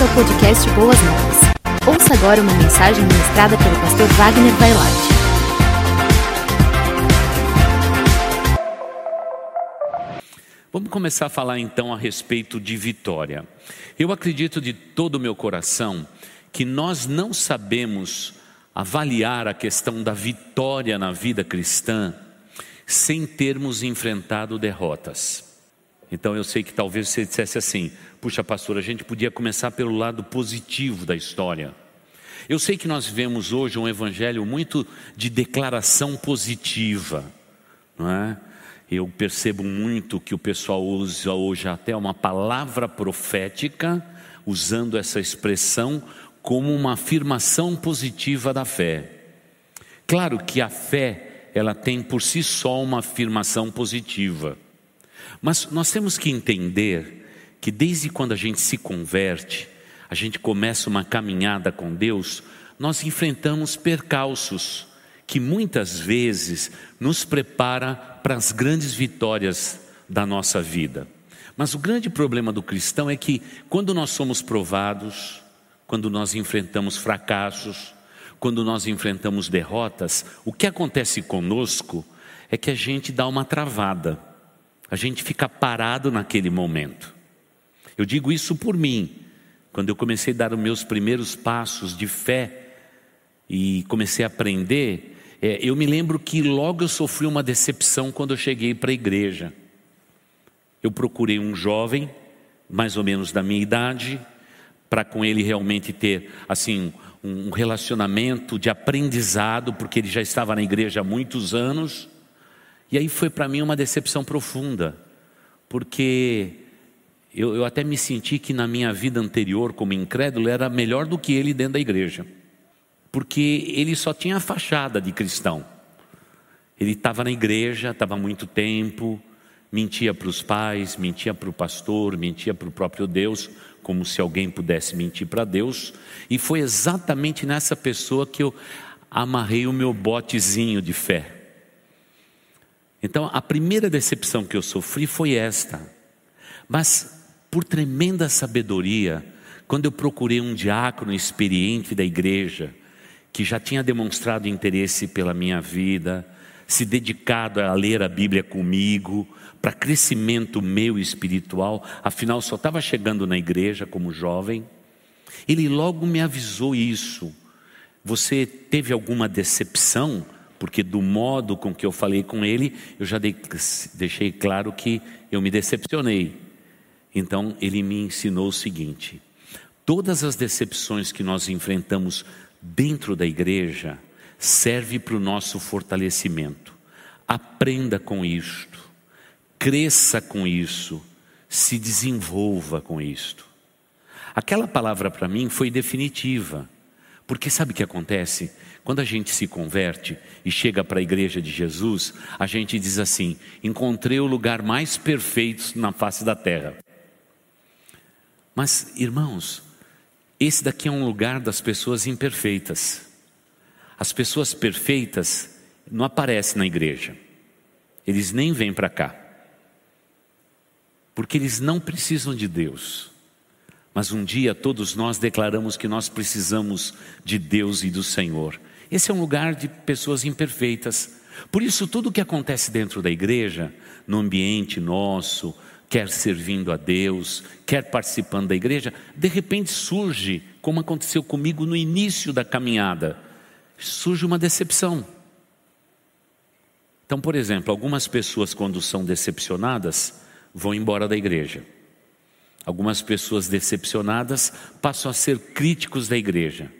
bem-vindo ao podcast Boas Novas. Ouça agora uma mensagem ministrada pelo pastor Wagner Vailate. Vamos começar a falar então a respeito de vitória. Eu acredito de todo o meu coração que nós não sabemos avaliar a questão da vitória na vida cristã sem termos enfrentado derrotas. Então eu sei que talvez você dissesse assim: puxa, pastor, a gente podia começar pelo lado positivo da história. Eu sei que nós vivemos hoje um evangelho muito de declaração positiva, não é? Eu percebo muito que o pessoal usa hoje até uma palavra profética, usando essa expressão como uma afirmação positiva da fé. Claro que a fé, ela tem por si só uma afirmação positiva. Mas nós temos que entender que desde quando a gente se converte, a gente começa uma caminhada com Deus, nós enfrentamos percalços que muitas vezes nos prepara para as grandes vitórias da nossa vida. Mas o grande problema do cristão é que quando nós somos provados, quando nós enfrentamos fracassos, quando nós enfrentamos derrotas, o que acontece conosco é que a gente dá uma travada, a gente fica parado naquele momento. Eu digo isso por mim, quando eu comecei a dar os meus primeiros passos de fé e comecei a aprender, é, eu me lembro que logo eu sofri uma decepção quando eu cheguei para a igreja. Eu procurei um jovem, mais ou menos da minha idade, para com ele realmente ter assim um relacionamento de aprendizado, porque ele já estava na igreja há muitos anos. E aí foi para mim uma decepção profunda, porque eu, eu, até me senti que na minha vida anterior, como incrédulo, era melhor do que ele dentro da igreja, porque ele só tinha a fachada de cristão. Ele estava na igreja, estava muito tempo, mentia para os pais, mentia para o pastor, mentia para o próprio Deus, como se alguém pudesse mentir para Deus, e foi exatamente nessa pessoa que eu amarrei o meu botezinho de fé. Então, a primeira decepção que eu sofri foi esta, mas por tremenda sabedoria, quando eu procurei um diácono experiente da igreja, que já tinha demonstrado interesse pela minha vida, se dedicado a ler a Bíblia comigo, para crescimento meu espiritual, afinal só estava chegando na igreja como jovem. Ele logo me avisou isso. Você teve alguma decepção? Porque do modo com que eu falei com ele, eu já deixei claro que eu me decepcionei. Então ele me ensinou o seguinte: todas as decepções que nós enfrentamos dentro da igreja serve para o nosso fortalecimento. Aprenda com isto cresça com isso, se desenvolva com isto. Aquela palavra para mim foi definitiva, porque sabe o que acontece? Quando a gente se converte e chega para a igreja de Jesus, a gente diz assim: encontrei o lugar mais perfeito na face da terra. Mas, irmãos, esse daqui é um lugar das pessoas imperfeitas. As pessoas perfeitas não aparecem na igreja, eles nem vêm para cá porque eles não precisam de Deus. Mas um dia todos nós declaramos que nós precisamos de Deus e do Senhor. Esse é um lugar de pessoas imperfeitas. Por isso, tudo o que acontece dentro da igreja, no ambiente nosso, quer servindo a Deus, quer participando da igreja, de repente surge, como aconteceu comigo no início da caminhada, surge uma decepção. Então, por exemplo, algumas pessoas, quando são decepcionadas, vão embora da igreja. Algumas pessoas decepcionadas passam a ser críticos da igreja.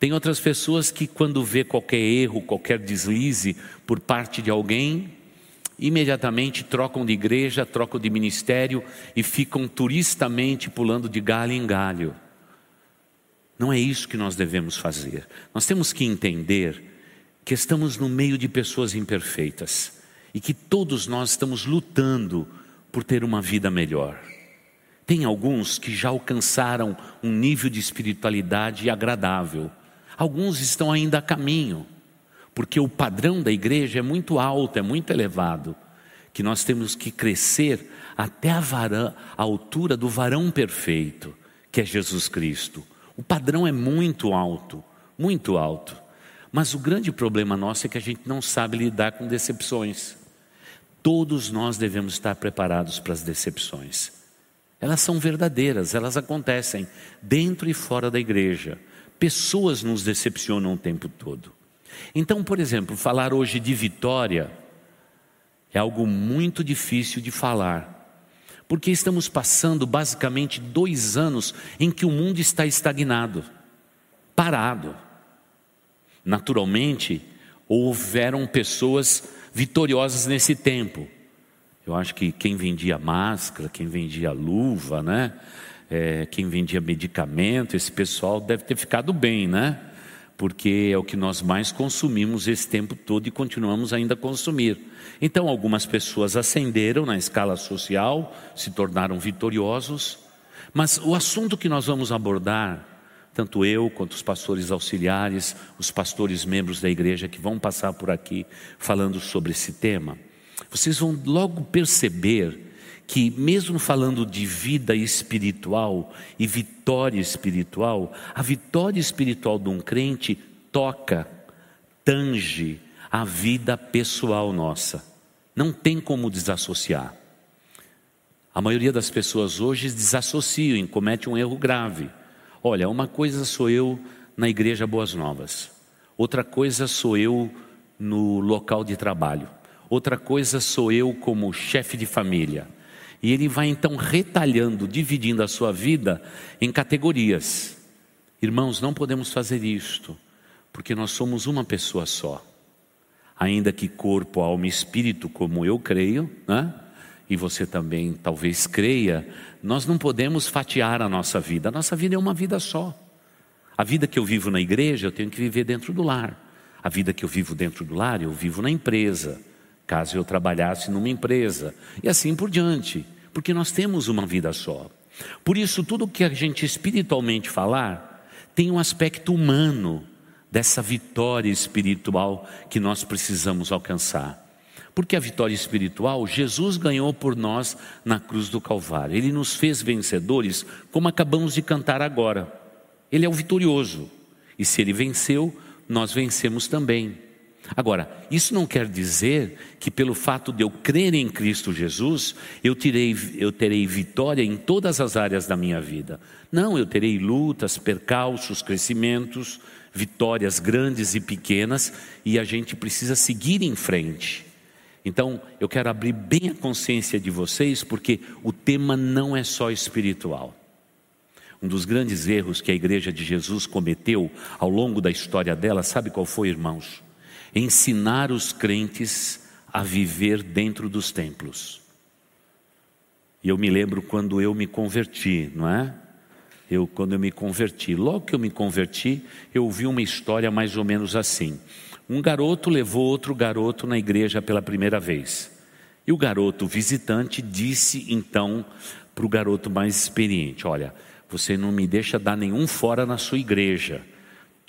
Tem outras pessoas que, quando vê qualquer erro, qualquer deslize por parte de alguém, imediatamente trocam de igreja, trocam de ministério e ficam turistamente pulando de galho em galho. Não é isso que nós devemos fazer. Nós temos que entender que estamos no meio de pessoas imperfeitas e que todos nós estamos lutando por ter uma vida melhor. Tem alguns que já alcançaram um nível de espiritualidade agradável. Alguns estão ainda a caminho, porque o padrão da igreja é muito alto, é muito elevado, que nós temos que crescer até a, varã, a altura do varão perfeito, que é Jesus Cristo. O padrão é muito alto, muito alto. Mas o grande problema nosso é que a gente não sabe lidar com decepções. Todos nós devemos estar preparados para as decepções. Elas são verdadeiras, elas acontecem dentro e fora da igreja. Pessoas nos decepcionam o tempo todo. Então, por exemplo, falar hoje de vitória é algo muito difícil de falar, porque estamos passando basicamente dois anos em que o mundo está estagnado, parado. Naturalmente, houveram pessoas vitoriosas nesse tempo. Eu acho que quem vendia máscara, quem vendia luva, né? É, quem vendia medicamento, esse pessoal deve ter ficado bem, né? Porque é o que nós mais consumimos esse tempo todo e continuamos ainda a consumir. Então, algumas pessoas ascenderam na escala social, se tornaram vitoriosos, mas o assunto que nós vamos abordar, tanto eu quanto os pastores auxiliares, os pastores membros da igreja que vão passar por aqui falando sobre esse tema, vocês vão logo perceber que, mesmo falando de vida espiritual e vitória espiritual, a vitória espiritual de um crente toca, tange a vida pessoal nossa. Não tem como desassociar. A maioria das pessoas hoje desassociam e comete um erro grave. Olha, uma coisa sou eu na igreja Boas Novas, outra coisa sou eu no local de trabalho, outra coisa sou eu como chefe de família. E ele vai então retalhando, dividindo a sua vida em categorias. Irmãos, não podemos fazer isto, porque nós somos uma pessoa só ainda que corpo, alma e espírito, como eu creio, né? e você também talvez creia, nós não podemos fatiar a nossa vida. A nossa vida é uma vida só. A vida que eu vivo na igreja, eu tenho que viver dentro do lar. A vida que eu vivo dentro do lar, eu vivo na empresa, caso eu trabalhasse numa empresa, e assim por diante, porque nós temos uma vida só. Por isso, tudo que a gente espiritualmente falar tem um aspecto humano, dessa vitória espiritual que nós precisamos alcançar. Porque a vitória espiritual, Jesus ganhou por nós na cruz do Calvário. Ele nos fez vencedores, como acabamos de cantar agora. Ele é o vitorioso. E se ele venceu, nós vencemos também. Agora, isso não quer dizer que pelo fato de eu crer em Cristo Jesus, eu, terei, eu terei vitória em todas as áreas da minha vida. Não, eu terei lutas, percalços, crescimentos, vitórias grandes e pequenas, e a gente precisa seguir em frente. Então, eu quero abrir bem a consciência de vocês, porque o tema não é só espiritual. Um dos grandes erros que a igreja de Jesus cometeu ao longo da história dela, sabe qual foi, irmãos? Ensinar os crentes a viver dentro dos templos. E eu me lembro quando eu me converti, não é? eu quando eu me converti. Logo que eu me converti, eu ouvi uma história mais ou menos assim. Um garoto levou outro garoto na igreja pela primeira vez. E o garoto visitante disse então para o garoto mais experiente: Olha, você não me deixa dar nenhum fora na sua igreja.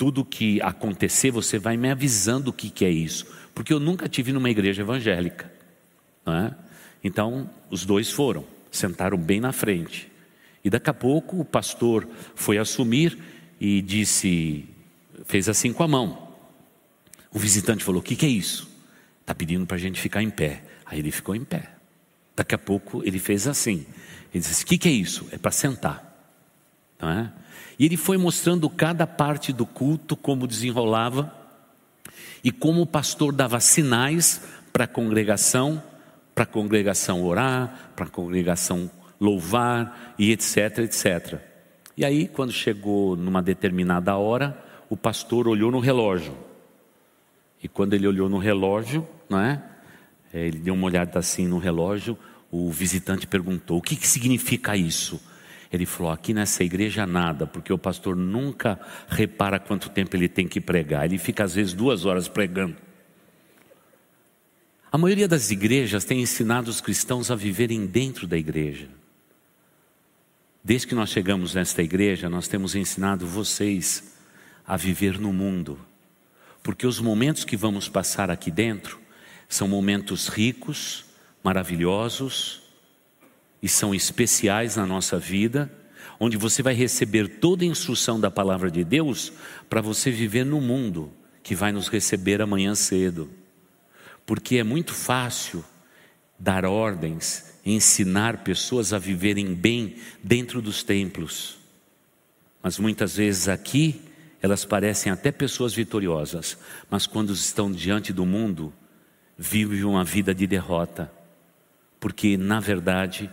Tudo que acontecer, você vai me avisando o que, que é isso. Porque eu nunca tive numa igreja evangélica. É? Então, os dois foram, sentaram bem na frente. E daqui a pouco o pastor foi assumir e disse, fez assim com a mão. O visitante falou: O que, que é isso? Está pedindo para a gente ficar em pé. Aí ele ficou em pé. Daqui a pouco ele fez assim. Ele disse: O que, que é isso? É para sentar. Não é? E ele foi mostrando cada parte do culto, como desenrolava, e como o pastor dava sinais para a congregação, para a congregação orar, para a congregação louvar e etc, etc. E aí, quando chegou numa determinada hora, o pastor olhou no relógio. E quando ele olhou no relógio, não é? é ele deu uma olhada assim no relógio, o visitante perguntou: o que, que significa isso? Ele falou: aqui nessa igreja nada, porque o pastor nunca repara quanto tempo ele tem que pregar. Ele fica às vezes duas horas pregando. A maioria das igrejas tem ensinado os cristãos a viverem dentro da igreja. Desde que nós chegamos nesta igreja, nós temos ensinado vocês a viver no mundo, porque os momentos que vamos passar aqui dentro são momentos ricos, maravilhosos e são especiais na nossa vida, onde você vai receber toda a instrução da palavra de Deus para você viver no mundo que vai nos receber amanhã cedo. Porque é muito fácil dar ordens, ensinar pessoas a viverem bem dentro dos templos. Mas muitas vezes aqui elas parecem até pessoas vitoriosas, mas quando estão diante do mundo, vivem uma vida de derrota, porque na verdade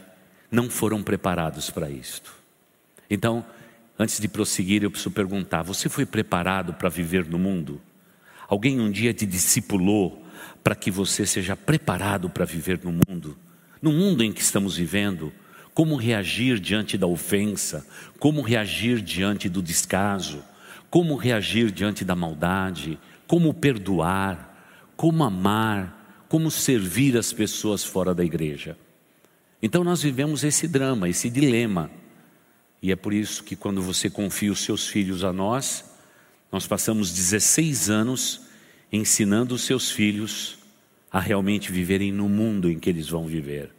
não foram preparados para isto. Então, antes de prosseguir, eu preciso perguntar: você foi preparado para viver no mundo? Alguém um dia te discipulou para que você seja preparado para viver no mundo? No mundo em que estamos vivendo, como reagir diante da ofensa, como reagir diante do descaso, como reagir diante da maldade, como perdoar, como amar, como servir as pessoas fora da igreja. Então nós vivemos esse drama, esse dilema. E é por isso que quando você confia os seus filhos a nós, nós passamos 16 anos ensinando os seus filhos a realmente viverem no mundo em que eles vão viver.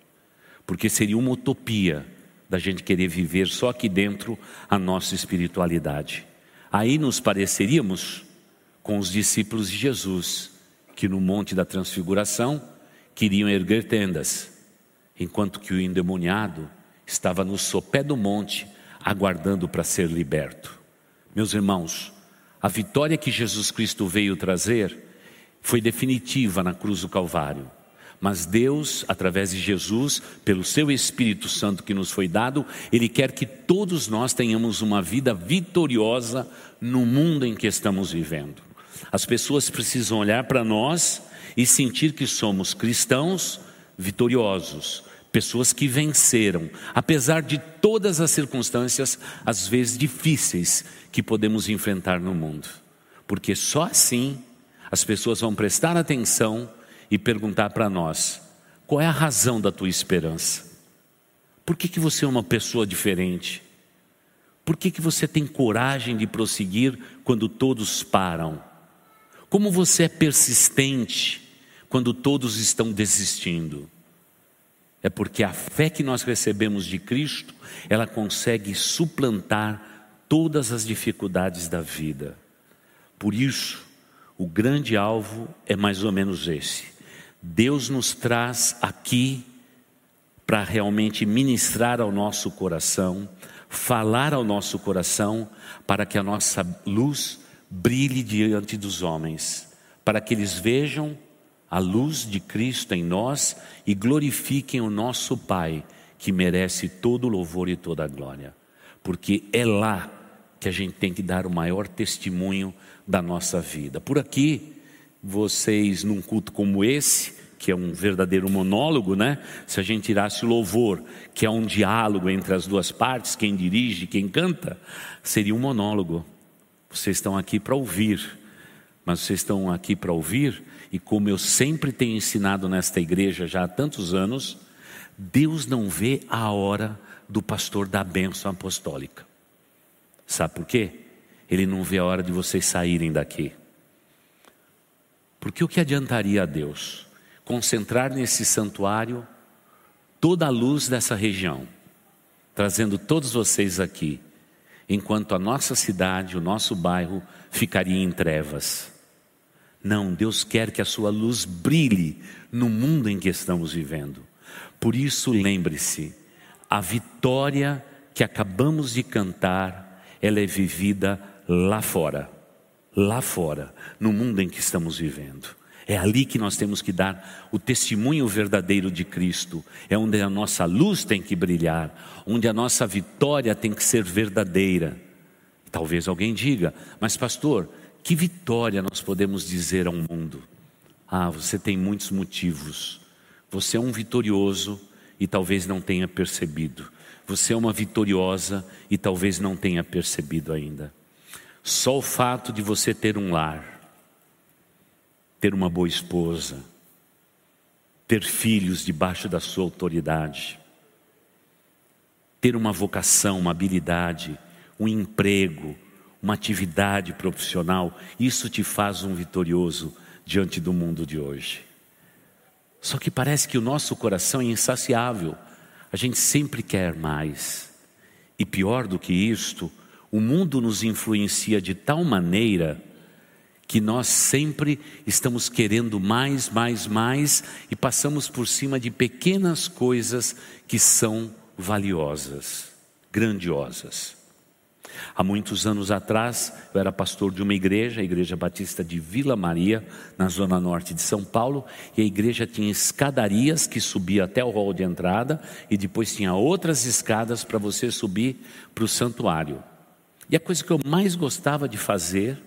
Porque seria uma utopia da gente querer viver só aqui dentro a nossa espiritualidade. Aí nos pareceríamos com os discípulos de Jesus, que no Monte da Transfiguração queriam erguer tendas, enquanto que o endemoniado estava no sopé do monte, aguardando para ser liberto. Meus irmãos, a vitória que Jesus Cristo veio trazer foi definitiva na cruz do Calvário. Mas Deus, através de Jesus, pelo seu Espírito Santo que nos foi dado, Ele quer que todos nós tenhamos uma vida vitoriosa no mundo em que estamos vivendo. As pessoas precisam olhar para nós e sentir que somos cristãos vitoriosos, pessoas que venceram, apesar de todas as circunstâncias, às vezes difíceis, que podemos enfrentar no mundo. Porque só assim as pessoas vão prestar atenção e perguntar para nós: qual é a razão da tua esperança? Por que, que você é uma pessoa diferente? Por que, que você tem coragem de prosseguir quando todos param? Como você é persistente quando todos estão desistindo? É porque a fé que nós recebemos de Cristo, ela consegue suplantar todas as dificuldades da vida. Por isso, o grande alvo é mais ou menos esse: Deus nos traz aqui para realmente ministrar ao nosso coração, falar ao nosso coração, para que a nossa luz brilhe diante dos homens, para que eles vejam a luz de Cristo em nós e glorifiquem o nosso Pai, que merece todo o louvor e toda a glória, porque é lá que a gente tem que dar o maior testemunho da nossa vida. Por aqui, vocês num culto como esse, que é um verdadeiro monólogo, né? Se a gente tirasse o louvor, que é um diálogo entre as duas partes, quem dirige, quem canta, seria um monólogo. Vocês estão aqui para ouvir, mas vocês estão aqui para ouvir, e como eu sempre tenho ensinado nesta igreja já há tantos anos, Deus não vê a hora do pastor da bênção apostólica. Sabe por quê? Ele não vê a hora de vocês saírem daqui. Porque o que adiantaria a Deus concentrar nesse santuário toda a luz dessa região, trazendo todos vocês aqui, enquanto a nossa cidade, o nosso bairro ficaria em trevas? Não, Deus quer que a sua luz brilhe no mundo em que estamos vivendo. Por isso, lembre-se, a vitória que acabamos de cantar, ela é vivida lá fora, lá fora, no mundo em que estamos vivendo. É ali que nós temos que dar o testemunho verdadeiro de Cristo. É onde a nossa luz tem que brilhar, onde a nossa vitória tem que ser verdadeira. Talvez alguém diga, mas pastor, que vitória nós podemos dizer ao mundo? Ah, você tem muitos motivos. Você é um vitorioso e talvez não tenha percebido. Você é uma vitoriosa e talvez não tenha percebido ainda. Só o fato de você ter um lar, ter uma boa esposa, ter filhos debaixo da sua autoridade, ter uma vocação, uma habilidade, um emprego, uma atividade profissional, isso te faz um vitorioso diante do mundo de hoje. Só que parece que o nosso coração é insaciável, a gente sempre quer mais. E pior do que isto, o mundo nos influencia de tal maneira que nós sempre estamos querendo mais, mais, mais e passamos por cima de pequenas coisas que são valiosas, grandiosas. Há muitos anos atrás, eu era pastor de uma igreja, a Igreja Batista de Vila Maria, na zona norte de São Paulo, e a igreja tinha escadarias que subia até o hall de entrada e depois tinha outras escadas para você subir para o santuário. E a coisa que eu mais gostava de fazer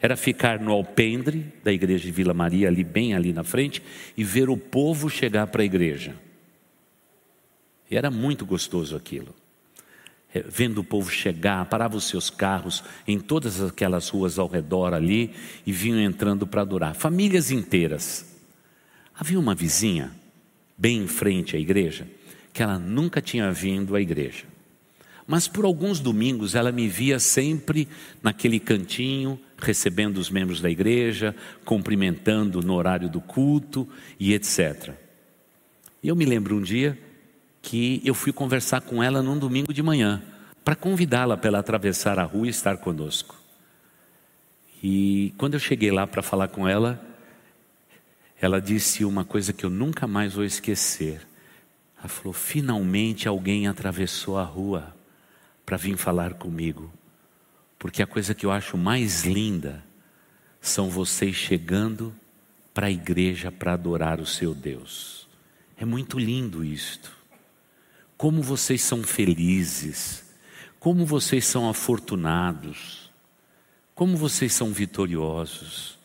era ficar no alpendre da igreja de Vila Maria, ali bem ali na frente, e ver o povo chegar para a igreja. E era muito gostoso aquilo. É, vendo o povo chegar, parava os seus carros em todas aquelas ruas ao redor ali e vinham entrando para adorar. Famílias inteiras. Havia uma vizinha, bem em frente à igreja, que ela nunca tinha vindo à igreja. Mas por alguns domingos ela me via sempre naquele cantinho, recebendo os membros da igreja, cumprimentando no horário do culto e etc. E eu me lembro um dia que eu fui conversar com ela num domingo de manhã, para convidá-la para ela atravessar a rua e estar conosco. E quando eu cheguei lá para falar com ela, ela disse uma coisa que eu nunca mais vou esquecer. Ela falou: finalmente alguém atravessou a rua para vir falar comigo. Porque a coisa que eu acho mais linda são vocês chegando para a igreja para adorar o seu Deus. É muito lindo isto. Como vocês são felizes, como vocês são afortunados, como vocês são vitoriosos.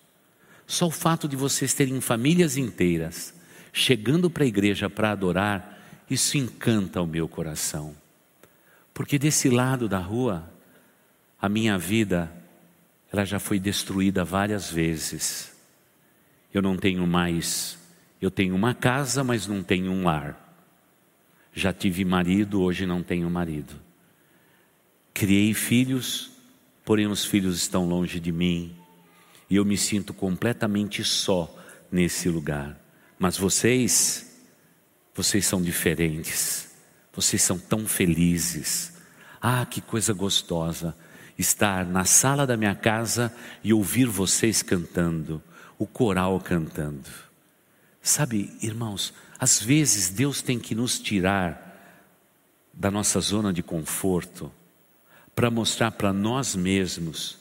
Só o fato de vocês terem famílias inteiras chegando para a igreja para adorar, isso encanta o meu coração. Porque desse lado da rua, a minha vida, ela já foi destruída várias vezes. Eu não tenho mais, eu tenho uma casa, mas não tenho um lar. Já tive marido, hoje não tenho marido. Criei filhos, porém os filhos estão longe de mim. E eu me sinto completamente só nesse lugar. Mas vocês, vocês são diferentes. Vocês são tão felizes. Ah, que coisa gostosa estar na sala da minha casa e ouvir vocês cantando, o coral cantando. Sabe, irmãos, às vezes Deus tem que nos tirar da nossa zona de conforto para mostrar para nós mesmos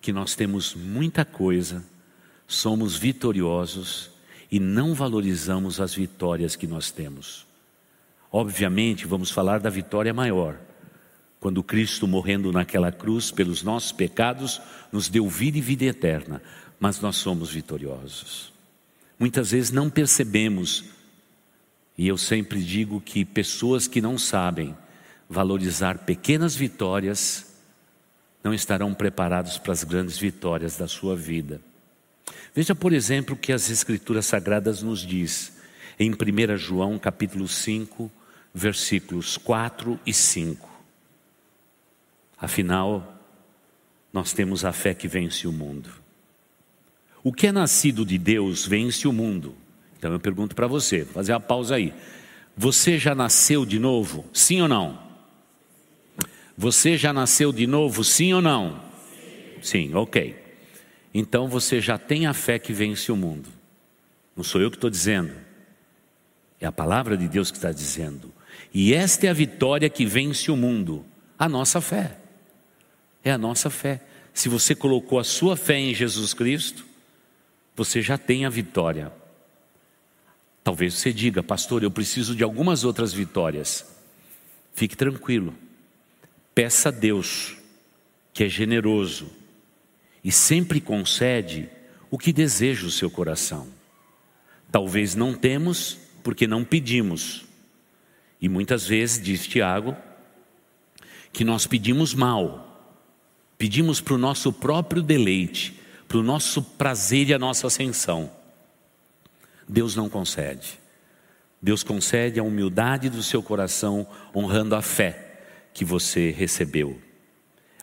que nós temos muita coisa, somos vitoriosos e não valorizamos as vitórias que nós temos. Obviamente, vamos falar da vitória maior quando Cristo, morrendo naquela cruz pelos nossos pecados, nos deu vida e vida eterna, mas nós somos vitoriosos. Muitas vezes não percebemos, e eu sempre digo que pessoas que não sabem valorizar pequenas vitórias não estarão preparados para as grandes vitórias da sua vida. Veja, por exemplo, o que as Escrituras Sagradas nos diz em 1 João capítulo 5, versículos 4 e 5. Afinal, nós temos a fé que vence o mundo. O que é nascido de Deus vence o mundo. Então eu pergunto para você, vou fazer uma pausa aí. Você já nasceu de novo? Sim ou não? Você já nasceu de novo? Sim ou não? Sim, Sim ok. Então você já tem a fé que vence o mundo. Não sou eu que estou dizendo. É a palavra de Deus que está dizendo. E esta é a vitória que vence o mundo, a nossa fé é a nossa fé. Se você colocou a sua fé em Jesus Cristo, você já tem a vitória. Talvez você diga, pastor, eu preciso de algumas outras vitórias. Fique tranquilo. Peça a Deus, que é generoso e sempre concede o que deseja o seu coração. Talvez não temos porque não pedimos. E muitas vezes, diz Tiago, que nós pedimos mal Pedimos para o nosso próprio deleite, para o nosso prazer e a nossa ascensão. Deus não concede. Deus concede a humildade do seu coração, honrando a fé que você recebeu.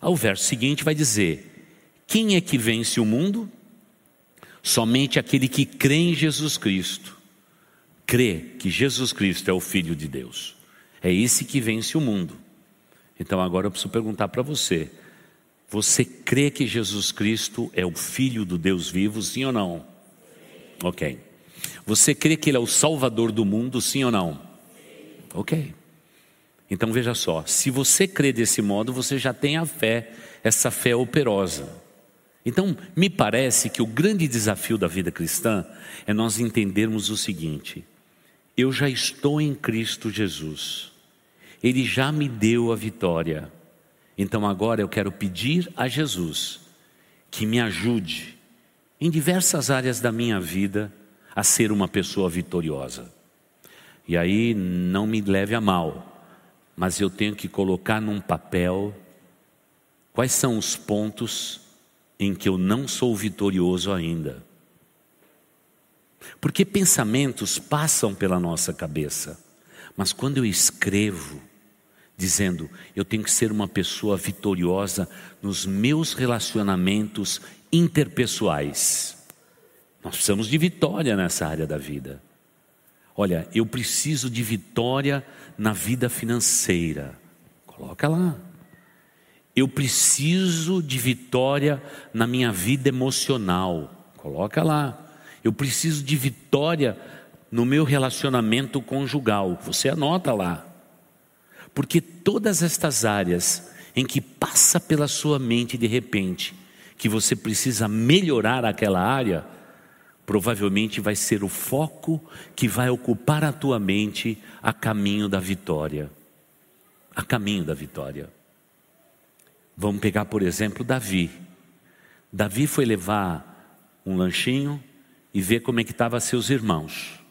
Ao verso seguinte vai dizer: Quem é que vence o mundo? Somente aquele que crê em Jesus Cristo. Crê que Jesus Cristo é o Filho de Deus. É esse que vence o mundo. Então agora eu preciso perguntar para você: você crê que Jesus Cristo é o Filho do Deus vivo, sim ou não? Ok. Você crê que Ele é o Salvador do mundo, sim ou não? Ok. Então veja só: se você crê desse modo, você já tem a fé, essa fé operosa. Então, me parece que o grande desafio da vida cristã é nós entendermos o seguinte: eu já estou em Cristo Jesus, Ele já me deu a vitória. Então agora eu quero pedir a Jesus que me ajude em diversas áreas da minha vida a ser uma pessoa vitoriosa. E aí não me leve a mal, mas eu tenho que colocar num papel quais são os pontos em que eu não sou vitorioso ainda. Porque pensamentos passam pela nossa cabeça, mas quando eu escrevo, dizendo eu tenho que ser uma pessoa vitoriosa nos meus relacionamentos interpessoais. Nós precisamos de vitória nessa área da vida. Olha, eu preciso de vitória na vida financeira. Coloca lá. Eu preciso de vitória na minha vida emocional. Coloca lá. Eu preciso de vitória no meu relacionamento conjugal. Você anota lá. Porque todas estas áreas em que passa pela sua mente de repente que você precisa melhorar aquela área, provavelmente vai ser o foco que vai ocupar a tua mente a caminho da vitória. A caminho da vitória. Vamos pegar, por exemplo, Davi. Davi foi levar um lanchinho e ver como é que estavam seus irmãos.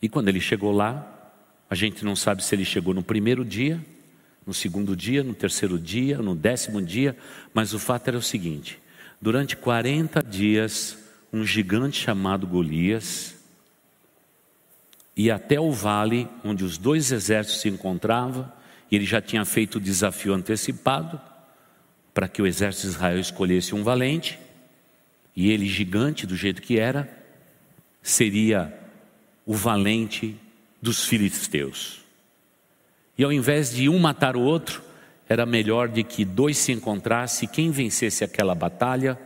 E quando ele chegou lá, a gente não sabe se ele chegou no primeiro dia, no segundo dia, no terceiro dia, no décimo dia, mas o fato era o seguinte: durante 40 dias, um gigante chamado Golias ia até o vale onde os dois exércitos se encontravam, e ele já tinha feito o desafio antecipado para que o exército de Israel escolhesse um valente, e ele, gigante do jeito que era, seria o valente dos filisteus. E ao invés de um matar o outro, era melhor de que dois se encontrassem quem vencesse aquela batalha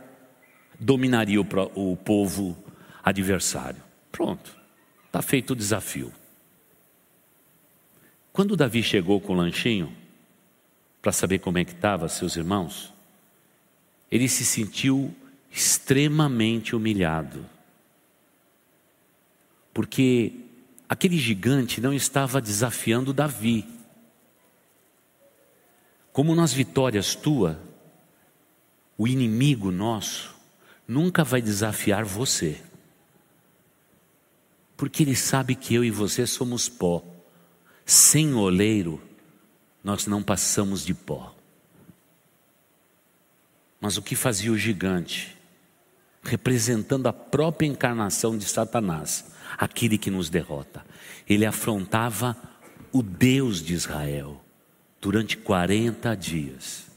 dominaria o, o povo adversário. Pronto, está feito o desafio. Quando Davi chegou com o lanchinho, para saber como é que estavam seus irmãos, ele se sentiu extremamente humilhado. Porque aquele gigante não estava desafiando Davi. Como nas vitórias tua, o inimigo nosso nunca vai desafiar você. Porque ele sabe que eu e você somos pó. Sem oleiro, nós não passamos de pó. Mas o que fazia o gigante? Representando a própria encarnação de Satanás aquele que nos derrota. Ele afrontava o Deus de Israel durante 40 dias.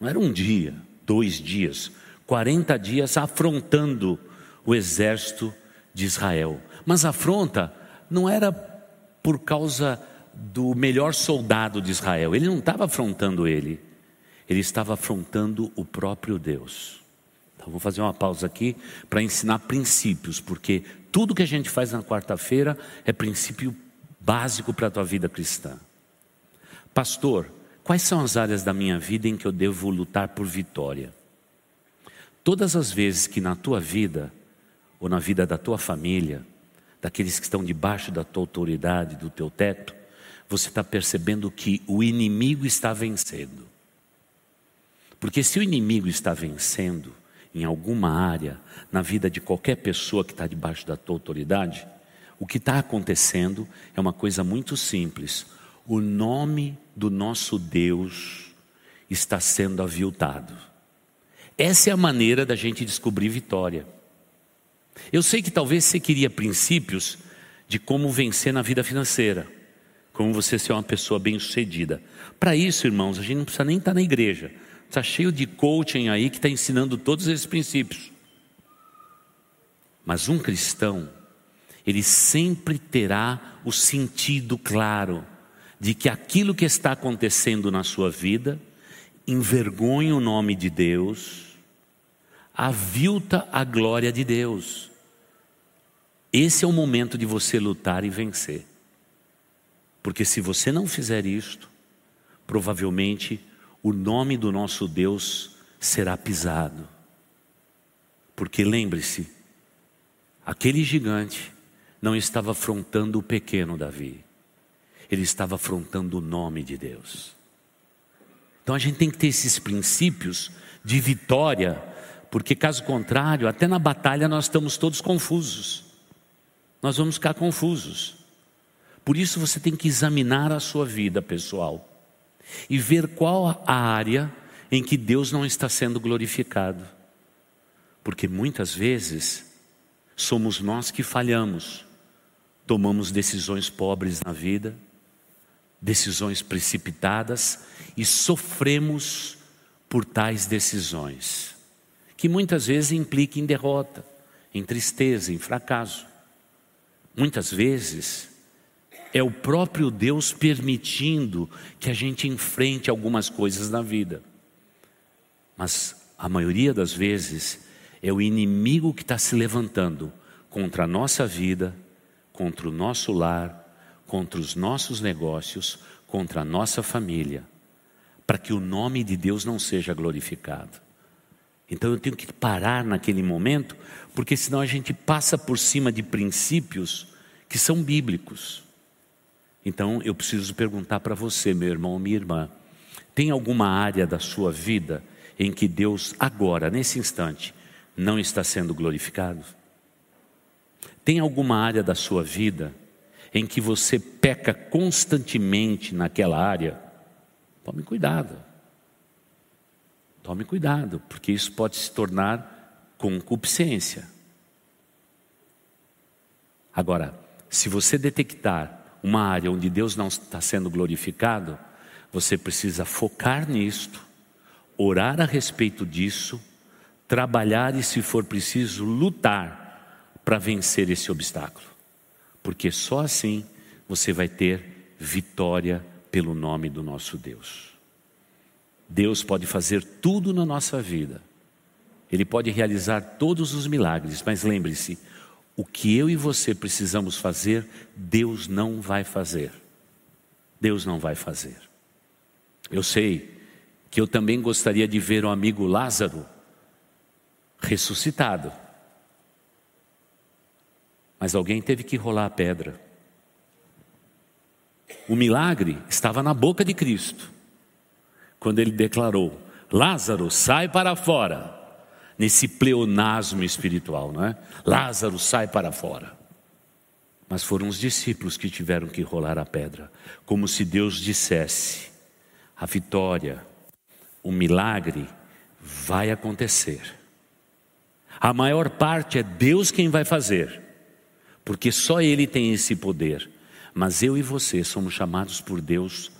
Não era um dia, dois dias, 40 dias afrontando o exército de Israel. Mas a afronta não era por causa do melhor soldado de Israel, ele não estava afrontando ele, ele estava afrontando o próprio Deus. Então vou fazer uma pausa aqui para ensinar princípios, porque tudo que a gente faz na quarta-feira é princípio básico para a tua vida cristã. Pastor, quais são as áreas da minha vida em que eu devo lutar por vitória? Todas as vezes que na tua vida, ou na vida da tua família, daqueles que estão debaixo da tua autoridade, do teu teto, você está percebendo que o inimigo está vencendo. Porque se o inimigo está vencendo, em alguma área na vida de qualquer pessoa que está debaixo da tua autoridade, o que está acontecendo é uma coisa muito simples. O nome do nosso Deus está sendo aviltado. Essa é a maneira da gente descobrir vitória. Eu sei que talvez você queria princípios de como vencer na vida financeira, como você ser uma pessoa bem-sucedida. Para isso, irmãos, a gente não precisa nem estar na igreja. Está cheio de coaching aí que está ensinando todos esses princípios. Mas um cristão, ele sempre terá o sentido claro de que aquilo que está acontecendo na sua vida envergonha o nome de Deus, avilta a glória de Deus. Esse é o momento de você lutar e vencer. Porque se você não fizer isto, provavelmente o nome do nosso Deus será pisado. Porque lembre-se, aquele gigante não estava afrontando o pequeno Davi, ele estava afrontando o nome de Deus. Então a gente tem que ter esses princípios de vitória, porque caso contrário, até na batalha nós estamos todos confusos. Nós vamos ficar confusos. Por isso você tem que examinar a sua vida pessoal e ver qual a área em que Deus não está sendo glorificado. Porque muitas vezes somos nós que falhamos, tomamos decisões pobres na vida, decisões precipitadas e sofremos por tais decisões, que muitas vezes implicam em derrota, em tristeza, em fracasso. Muitas vezes é o próprio Deus permitindo que a gente enfrente algumas coisas na vida. Mas a maioria das vezes é o inimigo que está se levantando contra a nossa vida, contra o nosso lar, contra os nossos negócios, contra a nossa família, para que o nome de Deus não seja glorificado. Então eu tenho que parar naquele momento, porque senão a gente passa por cima de princípios que são bíblicos. Então eu preciso perguntar para você, meu irmão ou minha irmã: tem alguma área da sua vida em que Deus, agora, nesse instante, não está sendo glorificado? Tem alguma área da sua vida em que você peca constantemente naquela área? Tome cuidado. Tome cuidado, porque isso pode se tornar concupiscência. Agora, se você detectar uma área onde Deus não está sendo glorificado, você precisa focar nisto, orar a respeito disso, trabalhar e, se for preciso, lutar para vencer esse obstáculo, porque só assim você vai ter vitória pelo nome do nosso Deus. Deus pode fazer tudo na nossa vida, Ele pode realizar todos os milagres, mas lembre-se, o que eu e você precisamos fazer, Deus não vai fazer. Deus não vai fazer. Eu sei que eu também gostaria de ver o amigo Lázaro ressuscitado. Mas alguém teve que rolar a pedra. O milagre estava na boca de Cristo, quando ele declarou: Lázaro, sai para fora nesse pleonasmo espiritual, não é? Lázaro sai para fora. Mas foram os discípulos que tiveram que rolar a pedra, como se Deus dissesse: a vitória, o milagre vai acontecer. A maior parte é Deus quem vai fazer, porque só Ele tem esse poder. Mas eu e você somos chamados por Deus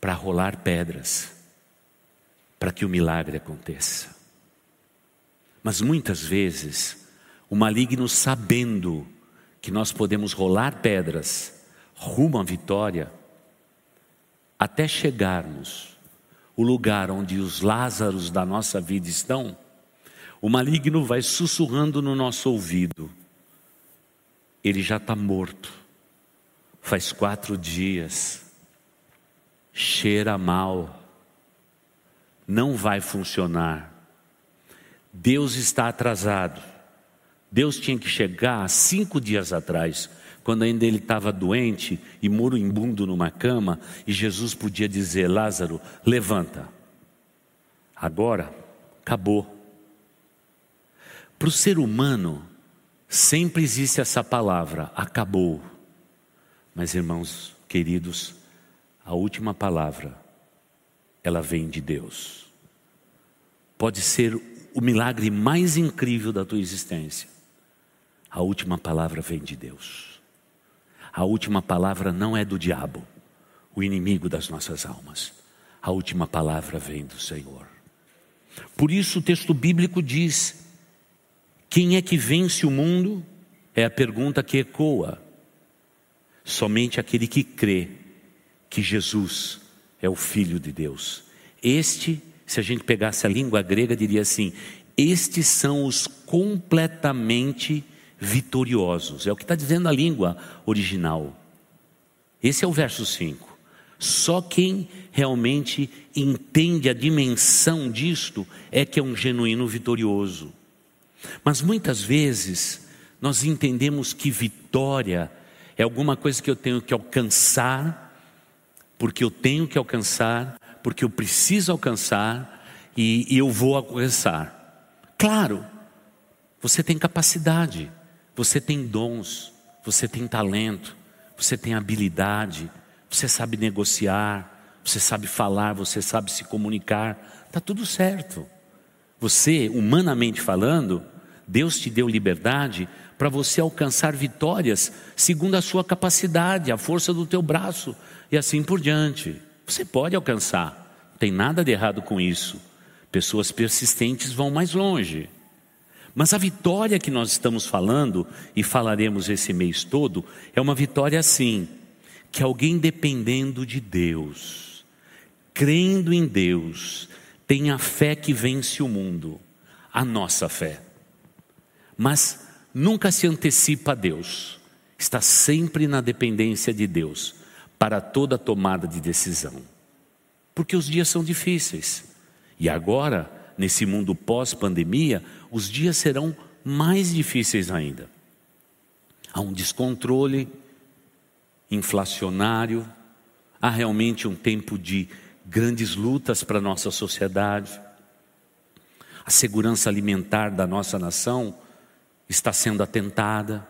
para rolar pedras, para que o milagre aconteça. Mas muitas vezes, o maligno, sabendo que nós podemos rolar pedras rumo à vitória, até chegarmos o lugar onde os Lázaros da nossa vida estão, o maligno vai sussurrando no nosso ouvido: ele já está morto, faz quatro dias, cheira mal, não vai funcionar. Deus está atrasado. Deus tinha que chegar cinco dias atrás, quando ainda ele estava doente e moribundo numa cama, e Jesus podia dizer: Lázaro, levanta. Agora, acabou. Para o ser humano, sempre existe essa palavra: acabou. Mas, irmãos queridos, a última palavra, ela vem de Deus. Pode ser o milagre mais incrível da tua existência. A última palavra vem de Deus. A última palavra não é do diabo, o inimigo das nossas almas. A última palavra vem do Senhor. Por isso o texto bíblico diz: quem é que vence o mundo? É a pergunta que ecoa. Somente aquele que crê que Jesus é o Filho de Deus. Este, se a gente pegasse a língua grega, diria assim: estes são os completamente vitoriosos. É o que está dizendo a língua original. Esse é o verso 5. Só quem realmente entende a dimensão disto é que é um genuíno vitorioso. Mas muitas vezes nós entendemos que vitória é alguma coisa que eu tenho que alcançar, porque eu tenho que alcançar, porque eu preciso alcançar e, e eu vou alcançar. Claro, você tem capacidade, você tem dons, você tem talento, você tem habilidade, você sabe negociar, você sabe falar, você sabe se comunicar, está tudo certo. Você, humanamente falando, Deus te deu liberdade para você alcançar vitórias segundo a sua capacidade, a força do teu braço e assim por diante. Você pode alcançar, não tem nada de errado com isso. Pessoas persistentes vão mais longe. Mas a vitória que nós estamos falando, e falaremos esse mês todo, é uma vitória assim: que alguém dependendo de Deus, crendo em Deus, tem a fé que vence o mundo, a nossa fé. Mas nunca se antecipa a Deus, está sempre na dependência de Deus para toda tomada de decisão. Porque os dias são difíceis. E agora, nesse mundo pós-pandemia, os dias serão mais difíceis ainda. Há um descontrole inflacionário, há realmente um tempo de grandes lutas para a nossa sociedade. A segurança alimentar da nossa nação está sendo atentada.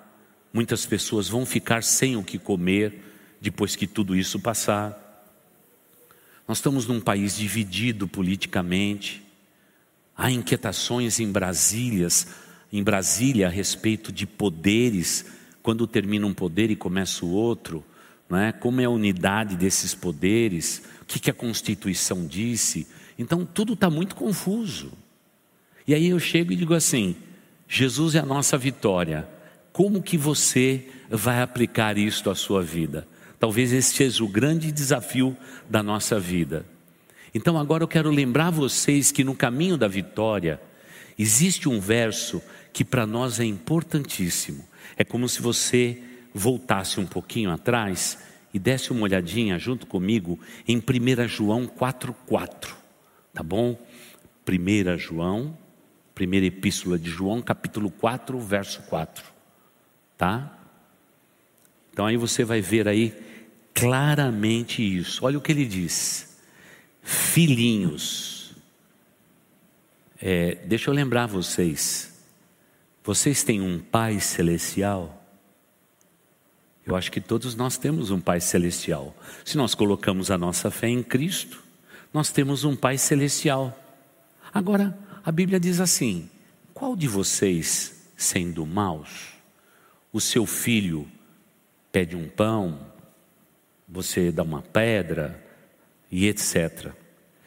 Muitas pessoas vão ficar sem o que comer depois que tudo isso passar. Nós estamos num país dividido politicamente. Há inquietações em Brasília, em Brasília a respeito de poderes, quando termina um poder e começa o outro, não é? Como é a unidade desses poderes? O que, que a Constituição disse? Então tudo está muito confuso. E aí eu chego e digo assim: Jesus é a nossa vitória. Como que você vai aplicar isto à sua vida? Talvez esse seja o grande desafio da nossa vida. Então agora eu quero lembrar vocês que no caminho da vitória existe um verso que para nós é importantíssimo. É como se você voltasse um pouquinho atrás e desse uma olhadinha junto comigo em 1 João 4,4. Tá bom? 1 João, primeira epístola de João, capítulo 4, verso 4. Tá? Então aí você vai ver aí claramente isso. Olha o que ele diz: filhinhos. É, deixa eu lembrar vocês, vocês têm um Pai Celestial? Eu acho que todos nós temos um Pai Celestial. Se nós colocamos a nossa fé em Cristo, nós temos um Pai Celestial. Agora, a Bíblia diz assim: qual de vocês, sendo maus, o seu filho pede um pão, você dá uma pedra e etc.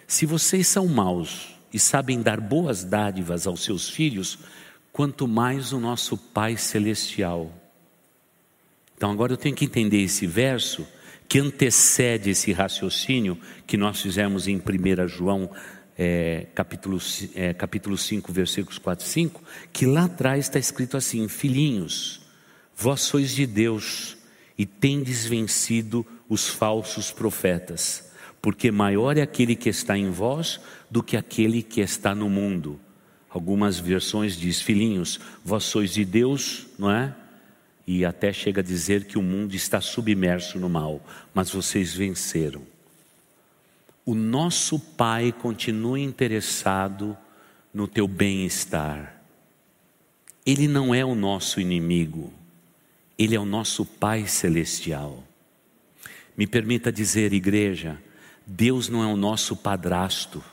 Se vocês são maus e sabem dar boas dádivas aos seus filhos, quanto mais o nosso Pai Celestial. Então agora eu tenho que entender esse verso que antecede esse raciocínio que nós fizemos em 1 João é, capítulo, é, capítulo 5, versículos 4 e 5, que lá atrás está escrito assim: Filhinhos, vós sois de Deus e tendes vencido os falsos profetas, porque maior é aquele que está em vós do que aquele que está no mundo. Algumas versões diz, filhinhos, vós sois de Deus, não é? E até chega a dizer que o mundo está submerso no mal, mas vocês venceram. O nosso Pai continua interessado no teu bem-estar. Ele não é o nosso inimigo, ele é o nosso Pai celestial. Me permita dizer, igreja, Deus não é o nosso padrasto,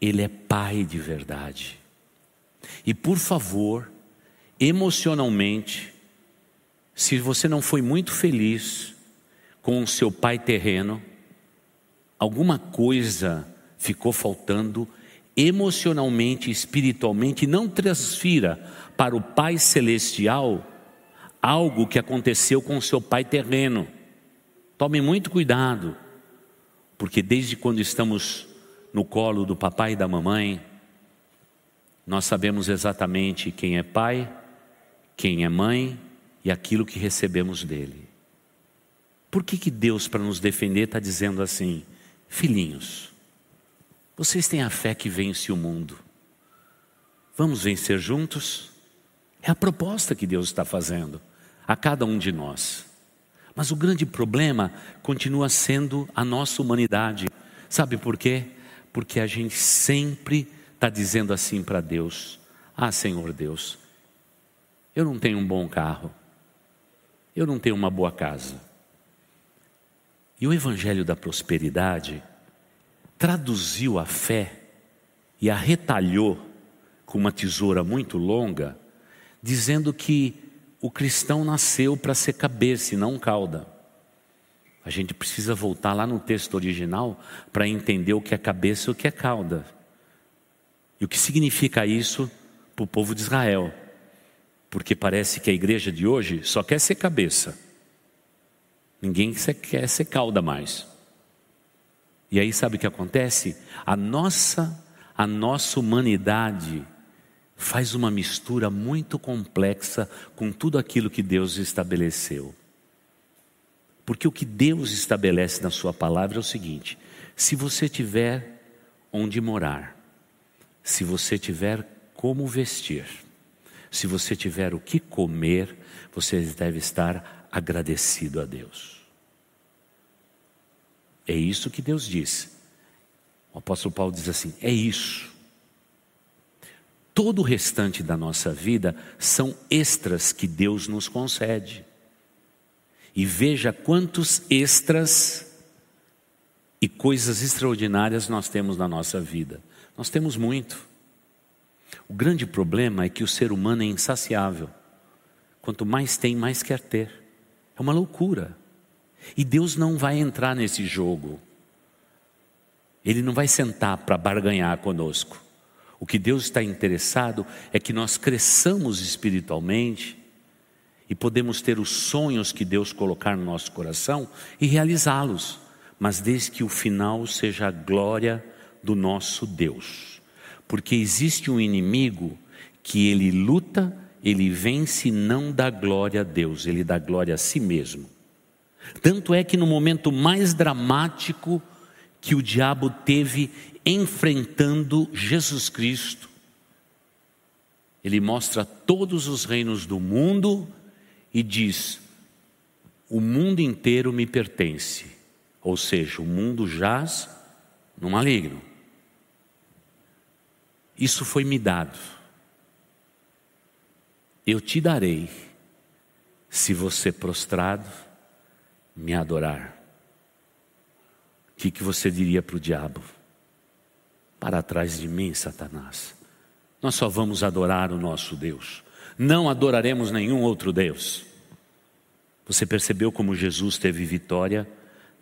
Ele é Pai de verdade. E por favor, emocionalmente, se você não foi muito feliz com o seu pai terreno, alguma coisa ficou faltando emocionalmente, espiritualmente, não transfira para o Pai celestial algo que aconteceu com o seu pai terreno. Tomem muito cuidado, porque desde quando estamos no colo do papai e da mamãe, nós sabemos exatamente quem é pai, quem é mãe e aquilo que recebemos dele. Por que, que Deus, para nos defender, está dizendo assim: filhinhos, vocês têm a fé que vence o mundo, vamos vencer juntos? É a proposta que Deus está fazendo a cada um de nós. Mas o grande problema continua sendo a nossa humanidade. Sabe por quê? Porque a gente sempre está dizendo assim para Deus: Ah, Senhor Deus, eu não tenho um bom carro, eu não tenho uma boa casa. E o Evangelho da Prosperidade traduziu a fé e a retalhou com uma tesoura muito longa, dizendo que o cristão nasceu para ser cabeça e não cauda. A gente precisa voltar lá no texto original para entender o que é cabeça e o que é cauda. E o que significa isso para o povo de Israel. Porque parece que a igreja de hoje só quer ser cabeça. Ninguém quer ser cauda mais. E aí sabe o que acontece? A nossa, a nossa humanidade faz uma mistura muito complexa com tudo aquilo que Deus estabeleceu. Porque o que Deus estabelece na Sua palavra é o seguinte: se você tiver onde morar, se você tiver como vestir, se você tiver o que comer, você deve estar agradecido a Deus. É isso que Deus diz. O apóstolo Paulo diz assim: é isso. Todo o restante da nossa vida são extras que Deus nos concede. E veja quantos extras e coisas extraordinárias nós temos na nossa vida. Nós temos muito. O grande problema é que o ser humano é insaciável. Quanto mais tem, mais quer ter. É uma loucura. E Deus não vai entrar nesse jogo. Ele não vai sentar para barganhar conosco. O que Deus está interessado é que nós cresçamos espiritualmente e podemos ter os sonhos que Deus colocar no nosso coração e realizá-los, mas desde que o final seja a glória do nosso Deus. Porque existe um inimigo que ele luta, ele vence não dá glória a Deus, ele dá glória a si mesmo. Tanto é que no momento mais dramático que o diabo teve enfrentando Jesus Cristo, ele mostra todos os reinos do mundo e diz: O mundo inteiro me pertence. Ou seja, o mundo jaz no maligno. Isso foi me dado. Eu te darei, se você prostrado me adorar. O que, que você diria para o diabo? Para trás de mim, Satanás. Nós só vamos adorar o nosso Deus. Não adoraremos nenhum outro Deus. Você percebeu como Jesus teve vitória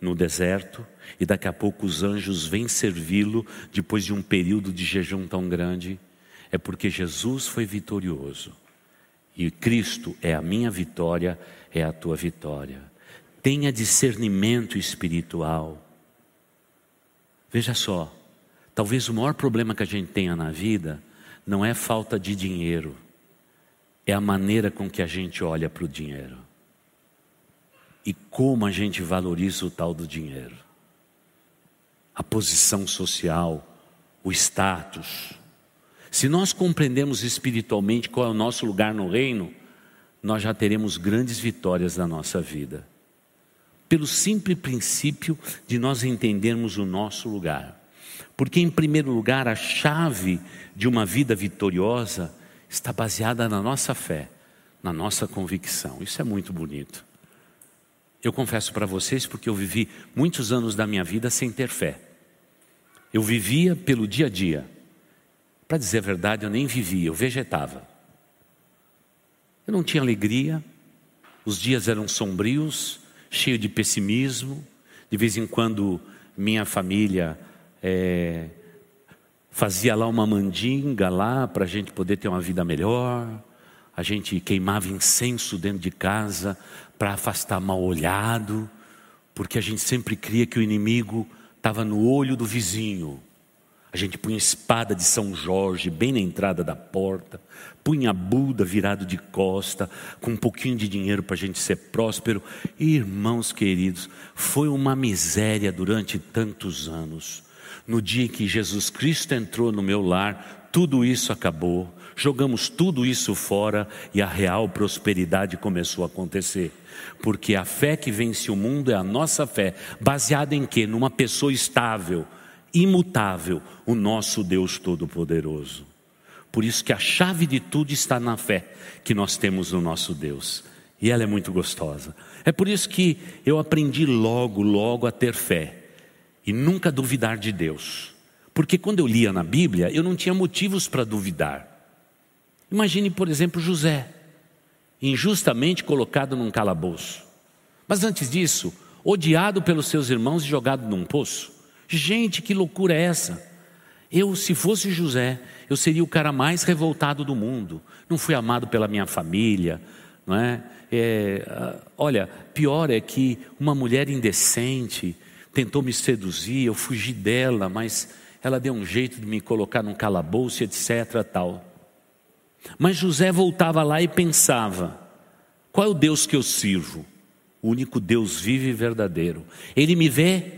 no deserto e daqui a pouco os anjos vêm servi-lo depois de um período de jejum tão grande? É porque Jesus foi vitorioso. E Cristo é a minha vitória, é a tua vitória. Tenha discernimento espiritual. Veja só, talvez o maior problema que a gente tenha na vida não é falta de dinheiro, é a maneira com que a gente olha para o dinheiro. E como a gente valoriza o tal do dinheiro. A posição social, o status. Se nós compreendemos espiritualmente qual é o nosso lugar no reino, nós já teremos grandes vitórias na nossa vida. Pelo simples princípio de nós entendermos o nosso lugar. Porque, em primeiro lugar, a chave de uma vida vitoriosa está baseada na nossa fé, na nossa convicção. Isso é muito bonito. Eu confesso para vocês porque eu vivi muitos anos da minha vida sem ter fé. Eu vivia pelo dia a dia. Para dizer a verdade, eu nem vivia, eu vegetava. Eu não tinha alegria, os dias eram sombrios, cheio de pessimismo. De vez em quando, minha família é, fazia lá uma mandinga lá para a gente poder ter uma vida melhor. A gente queimava incenso dentro de casa para afastar mal olhado, porque a gente sempre cria que o inimigo estava no olho do vizinho. A gente punha espada de São Jorge bem na entrada da porta, punha a Buda virado de costa, com um pouquinho de dinheiro para a gente ser próspero. Irmãos queridos, foi uma miséria durante tantos anos. No dia em que Jesus Cristo entrou no meu lar, tudo isso acabou, jogamos tudo isso fora e a real prosperidade começou a acontecer. Porque a fé que vence o mundo é a nossa fé, baseada em quê? Numa pessoa estável, imutável, o nosso Deus Todo-Poderoso. Por isso que a chave de tudo está na fé que nós temos no nosso Deus. E ela é muito gostosa. É por isso que eu aprendi logo, logo a ter fé e nunca duvidar de Deus. Porque quando eu lia na Bíblia, eu não tinha motivos para duvidar. Imagine, por exemplo, José, injustamente colocado num calabouço. Mas antes disso, odiado pelos seus irmãos e jogado num poço. Gente, que loucura é essa? Eu, se fosse José, eu seria o cara mais revoltado do mundo. Não fui amado pela minha família, não é? é olha, pior é que uma mulher indecente tentou me seduzir, eu fugi dela, mas ela deu um jeito de me colocar num calabouço, etc. Tal. Mas José voltava lá e pensava: qual é o Deus que eu sirvo? O único Deus vivo e verdadeiro. Ele me vê?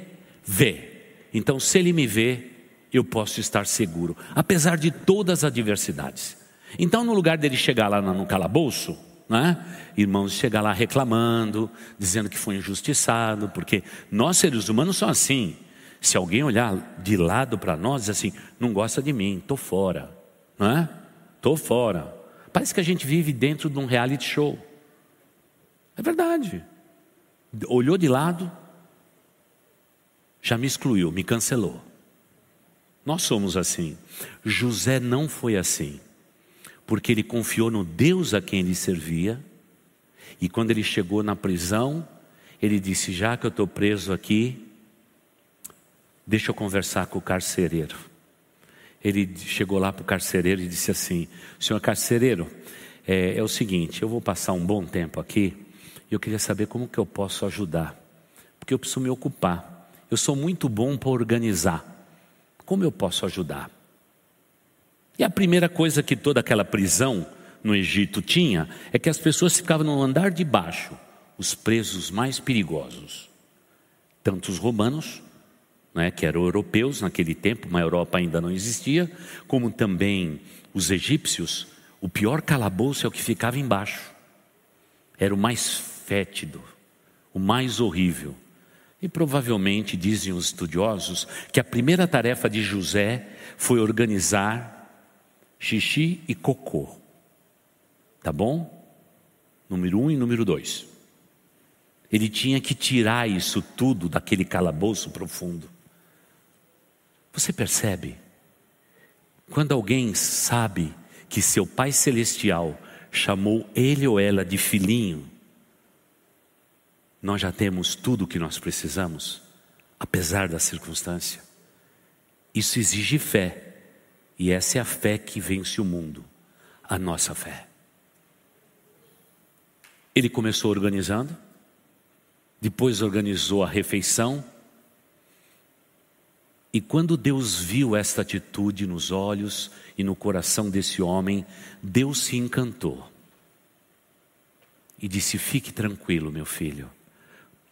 Vê. Então, se ele me vê, eu posso estar seguro, apesar de todas as adversidades. Então, no lugar dele chegar lá no calabouço, né? irmãos, chegar lá reclamando, dizendo que foi injustiçado, porque nós seres humanos somos assim. Se alguém olhar de lado para nós, diz assim, não gosta de mim, estou fora, não é? Estou fora. Parece que a gente vive dentro de um reality show. É verdade. Olhou de lado, já me excluiu, me cancelou. Nós somos assim. José não foi assim, porque ele confiou no Deus a quem ele servia, e quando ele chegou na prisão, ele disse: Já que eu estou preso aqui, deixa eu conversar com o carcereiro. Ele chegou lá para o carcereiro e disse assim: Senhor carcereiro, é, é o seguinte, eu vou passar um bom tempo aqui, e eu queria saber como que eu posso ajudar, porque eu preciso me ocupar. Eu sou muito bom para organizar. Como eu posso ajudar? E a primeira coisa que toda aquela prisão no Egito tinha é que as pessoas ficavam no andar de baixo, os presos mais perigosos. Tanto os romanos, né, que eram europeus naquele tempo, uma Europa ainda não existia, como também os egípcios, o pior calabouço é o que ficava embaixo. Era o mais fétido, o mais horrível. E provavelmente dizem os estudiosos que a primeira tarefa de José foi organizar xixi e cocô. Tá bom? Número um e número dois. Ele tinha que tirar isso tudo daquele calabouço profundo. Você percebe? Quando alguém sabe que seu Pai Celestial chamou ele ou ela de filhinho, nós já temos tudo o que nós precisamos, apesar da circunstância. Isso exige fé, e essa é a fé que vence o mundo, a nossa fé. Ele começou organizando, depois organizou a refeição, e quando Deus viu esta atitude nos olhos e no coração desse homem, Deus se encantou e disse: Fique tranquilo, meu filho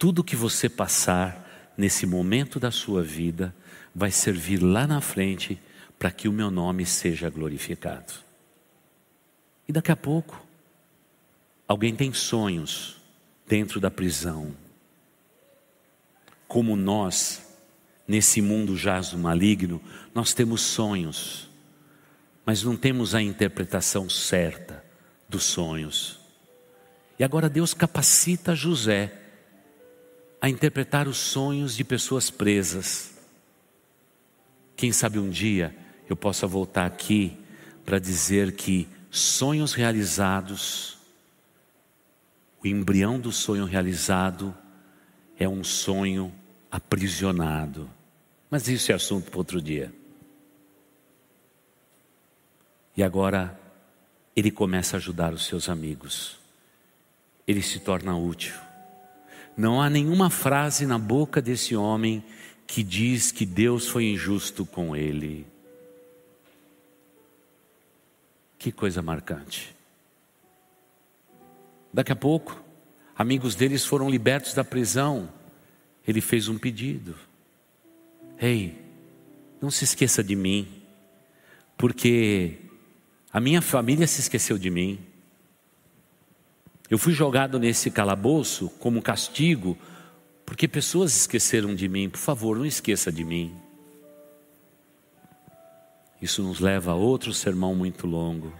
tudo que você passar nesse momento da sua vida vai servir lá na frente para que o meu nome seja glorificado. E daqui a pouco, alguém tem sonhos dentro da prisão. Como nós, nesse mundo jaz maligno, nós temos sonhos, mas não temos a interpretação certa dos sonhos. E agora Deus capacita José a interpretar os sonhos de pessoas presas. Quem sabe um dia eu possa voltar aqui para dizer que sonhos realizados, o embrião do sonho realizado é um sonho aprisionado. Mas isso é assunto para outro dia. E agora ele começa a ajudar os seus amigos. Ele se torna útil. Não há nenhuma frase na boca desse homem que diz que Deus foi injusto com ele. Que coisa marcante. Daqui a pouco, amigos deles foram libertos da prisão. Ele fez um pedido: Ei, não se esqueça de mim, porque a minha família se esqueceu de mim. Eu fui jogado nesse calabouço como castigo, porque pessoas esqueceram de mim. Por favor, não esqueça de mim. Isso nos leva a outro sermão muito longo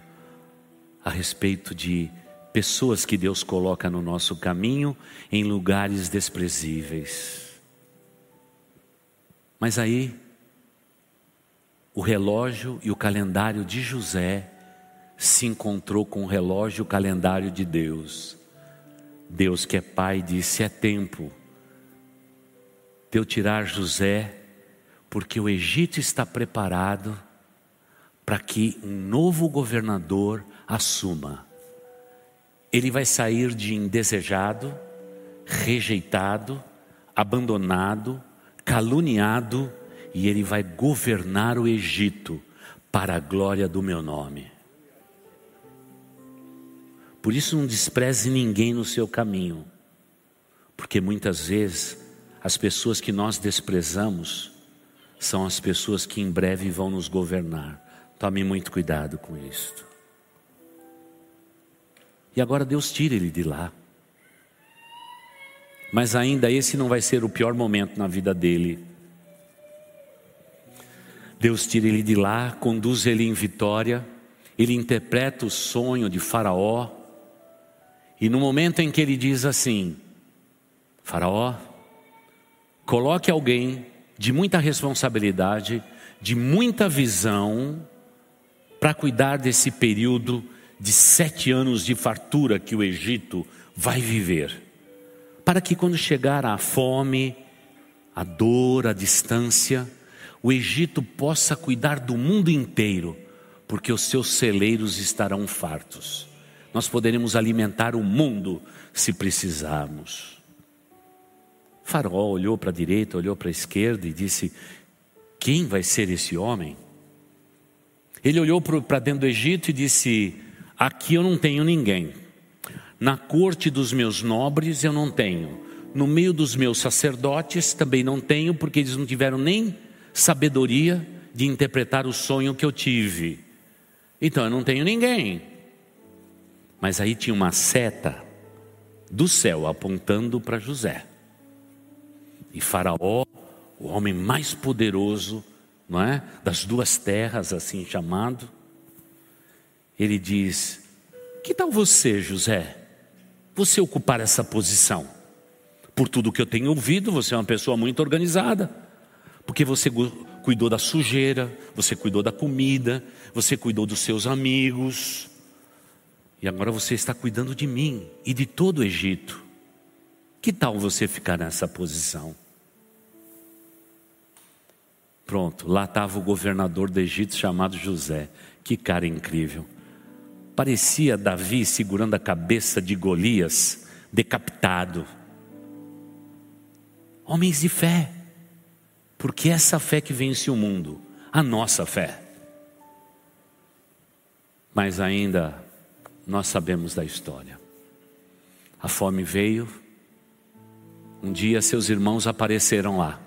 a respeito de pessoas que Deus coloca no nosso caminho em lugares desprezíveis. Mas aí, o relógio e o calendário de José se encontrou com o relógio calendário de Deus. Deus, que é Pai, disse: É tempo de eu tirar José, porque o Egito está preparado para que um novo governador assuma. Ele vai sair de indesejado, rejeitado, abandonado, caluniado, e ele vai governar o Egito para a glória do meu nome. Por isso, não despreze ninguém no seu caminho, porque muitas vezes as pessoas que nós desprezamos são as pessoas que em breve vão nos governar. Tome muito cuidado com isto. E agora Deus tira ele de lá. Mas ainda esse não vai ser o pior momento na vida dele. Deus tira ele de lá, conduz ele em vitória, ele interpreta o sonho de Faraó. E no momento em que ele diz assim: Faraó, coloque alguém de muita responsabilidade, de muita visão, para cuidar desse período de sete anos de fartura que o Egito vai viver, para que quando chegar a fome, a dor, a distância, o Egito possa cuidar do mundo inteiro, porque os seus celeiros estarão fartos. Nós poderemos alimentar o mundo se precisarmos. Faraó olhou para a direita, olhou para a esquerda e disse: Quem vai ser esse homem? Ele olhou para dentro do Egito e disse: Aqui eu não tenho ninguém. Na corte dos meus nobres eu não tenho. No meio dos meus sacerdotes também não tenho, porque eles não tiveram nem sabedoria de interpretar o sonho que eu tive. Então eu não tenho ninguém. Mas aí tinha uma seta do céu apontando para José. E Faraó, o homem mais poderoso, não é? Das duas terras, assim chamado. Ele diz: Que tal você, José? Você ocupar essa posição? Por tudo que eu tenho ouvido, você é uma pessoa muito organizada. Porque você cuidou da sujeira, você cuidou da comida, você cuidou dos seus amigos. E agora você está cuidando de mim e de todo o Egito. Que tal você ficar nessa posição? Pronto, lá estava o governador do Egito chamado José. Que cara incrível. Parecia Davi segurando a cabeça de Golias, decapitado. Homens de fé, porque essa fé que vence o mundo, a nossa fé. Mas ainda nós sabemos da história. A fome veio, um dia seus irmãos apareceram lá.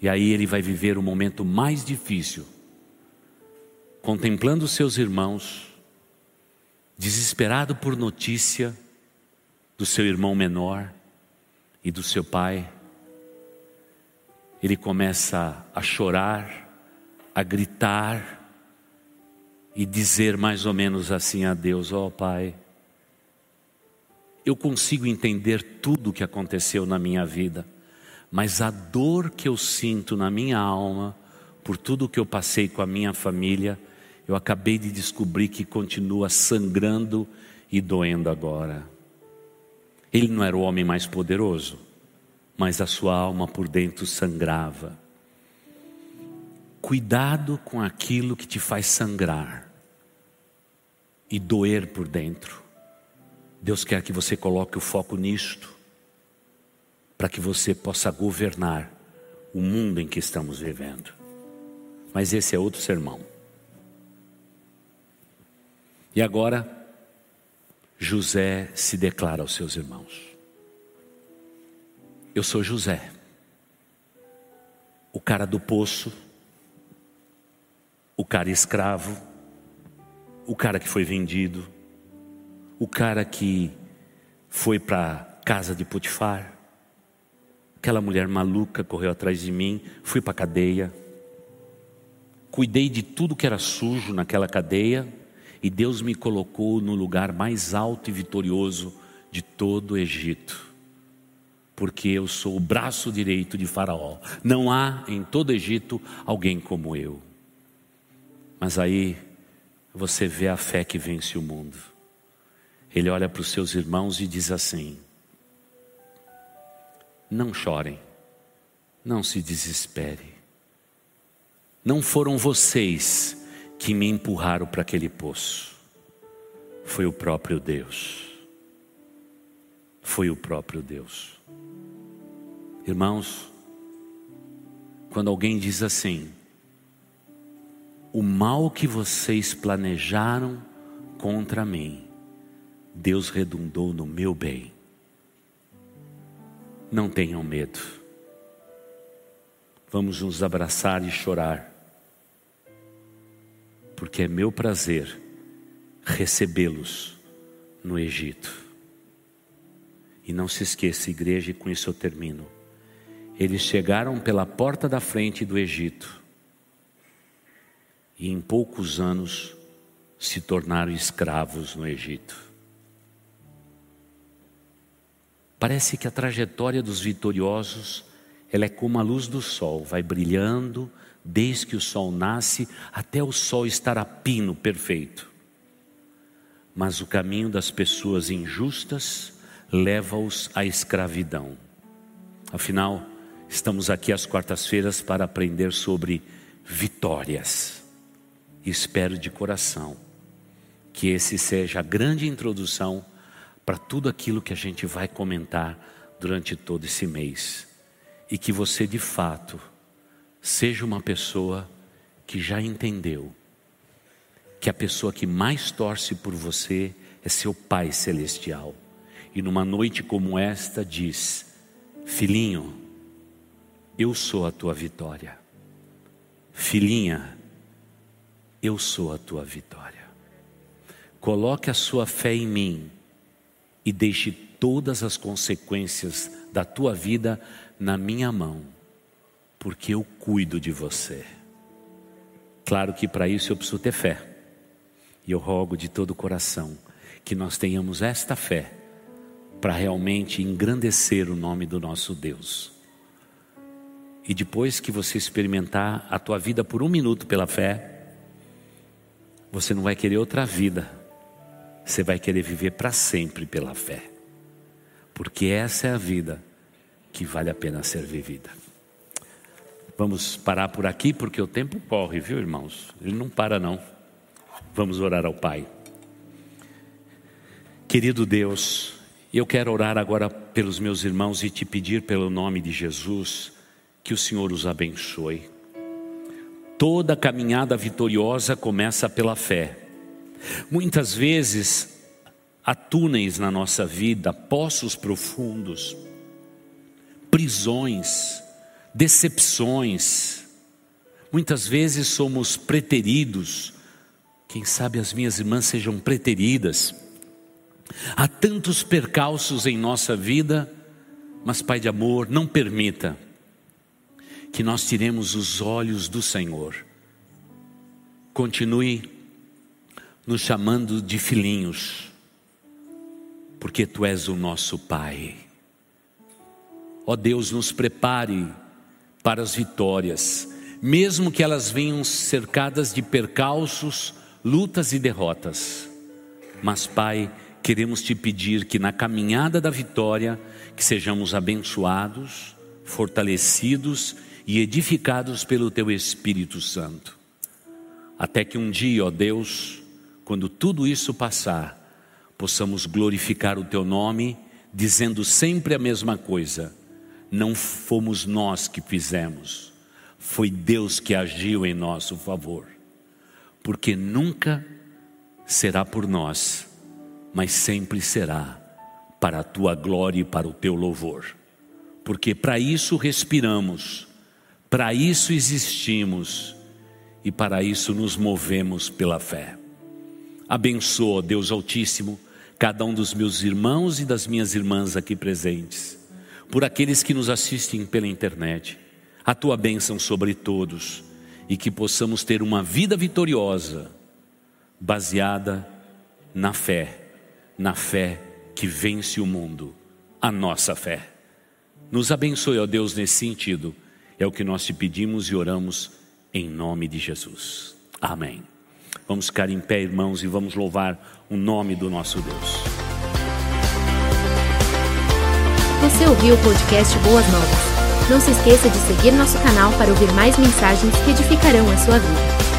E aí ele vai viver o momento mais difícil, contemplando seus irmãos, desesperado por notícia do seu irmão menor e do seu pai. Ele começa a chorar, a gritar e dizer mais ou menos assim a Deus: Ó oh, Pai, eu consigo entender tudo o que aconteceu na minha vida mas a dor que eu sinto na minha alma, por tudo que eu passei com a minha família, eu acabei de descobrir que continua sangrando e doendo agora. Ele não era o homem mais poderoso, mas a sua alma por dentro sangrava. Cuidado com aquilo que te faz sangrar e doer por dentro. Deus quer que você coloque o foco nisto para que você possa governar o mundo em que estamos vivendo. Mas esse é outro sermão. E agora, José se declara aos seus irmãos: Eu sou José, o cara do poço, o cara escravo, o cara que foi vendido, o cara que foi para casa de Potifar, aquela mulher maluca correu atrás de mim, fui para a cadeia, cuidei de tudo que era sujo naquela cadeia e Deus me colocou no lugar mais alto e vitorioso de todo o Egito. Porque eu sou o braço direito de Faraó. Não há em todo o Egito alguém como eu. Mas aí você vê a fé que vence o mundo. Ele olha para os seus irmãos e diz assim: Não chorem, não se desespere. Não foram vocês que me empurraram para aquele poço. Foi o próprio Deus. Foi o próprio Deus. Irmãos, quando alguém diz assim, o mal que vocês planejaram contra mim, Deus redundou no meu bem. Não tenham medo. Vamos nos abraçar e chorar porque é meu prazer recebê-los no Egito. E não se esqueça, igreja, e com isso eu termino. Eles chegaram pela porta da frente do Egito e em poucos anos se tornaram escravos no Egito. Parece que a trajetória dos vitoriosos ela é como a luz do sol, vai brilhando, desde que o sol nasce até o sol estar a pino perfeito. Mas o caminho das pessoas injustas leva-os à escravidão. Afinal, estamos aqui às quartas-feiras para aprender sobre vitórias. Espero de coração que esse seja a grande introdução para tudo aquilo que a gente vai comentar durante todo esse mês. E que você de fato Seja uma pessoa que já entendeu que a pessoa que mais torce por você é seu Pai Celestial. E numa noite como esta diz: Filhinho, eu sou a tua vitória. Filhinha, eu sou a tua vitória. Coloque a sua fé em mim e deixe todas as consequências da tua vida na minha mão porque eu cuido de você. Claro que para isso eu preciso ter fé. E eu rogo de todo o coração que nós tenhamos esta fé para realmente engrandecer o nome do nosso Deus. E depois que você experimentar a tua vida por um minuto pela fé, você não vai querer outra vida. Você vai querer viver para sempre pela fé. Porque essa é a vida que vale a pena ser vivida. Vamos parar por aqui porque o tempo corre, viu, irmãos? Ele não para, não. Vamos orar ao Pai. Querido Deus, eu quero orar agora pelos meus irmãos e te pedir, pelo nome de Jesus, que o Senhor os abençoe. Toda caminhada vitoriosa começa pela fé. Muitas vezes há túneis na nossa vida, poços profundos, prisões, decepções. Muitas vezes somos preteridos. Quem sabe as minhas irmãs sejam preteridas. Há tantos percalços em nossa vida, mas Pai de amor, não permita que nós tiremos os olhos do Senhor. Continue nos chamando de filhinhos, porque Tu és o nosso Pai. Ó Deus, nos prepare para as vitórias, mesmo que elas venham cercadas de percalços, lutas e derrotas. Mas, Pai, queremos te pedir que na caminhada da vitória, que sejamos abençoados, fortalecidos e edificados pelo teu Espírito Santo. Até que um dia, ó Deus, quando tudo isso passar, possamos glorificar o teu nome, dizendo sempre a mesma coisa: não fomos nós que fizemos, foi Deus que agiu em nosso favor, porque nunca será por nós, mas sempre será para a tua glória e para o teu louvor, porque para isso respiramos, para isso existimos e para isso nos movemos pela fé. Abençoa, Deus Altíssimo, cada um dos meus irmãos e das minhas irmãs aqui presentes, por aqueles que nos assistem pela internet. A tua bênção sobre todos e que possamos ter uma vida vitoriosa, baseada na fé, na fé que vence o mundo, a nossa fé. Nos abençoe, ó Deus, nesse sentido. É o que nós te pedimos e oramos em nome de Jesus. Amém. Vamos ficar em pé, irmãos, e vamos louvar o nome do nosso Deus. Você ouviu o podcast Boas Novas? Não se esqueça de seguir nosso canal para ouvir mais mensagens que edificarão a sua vida.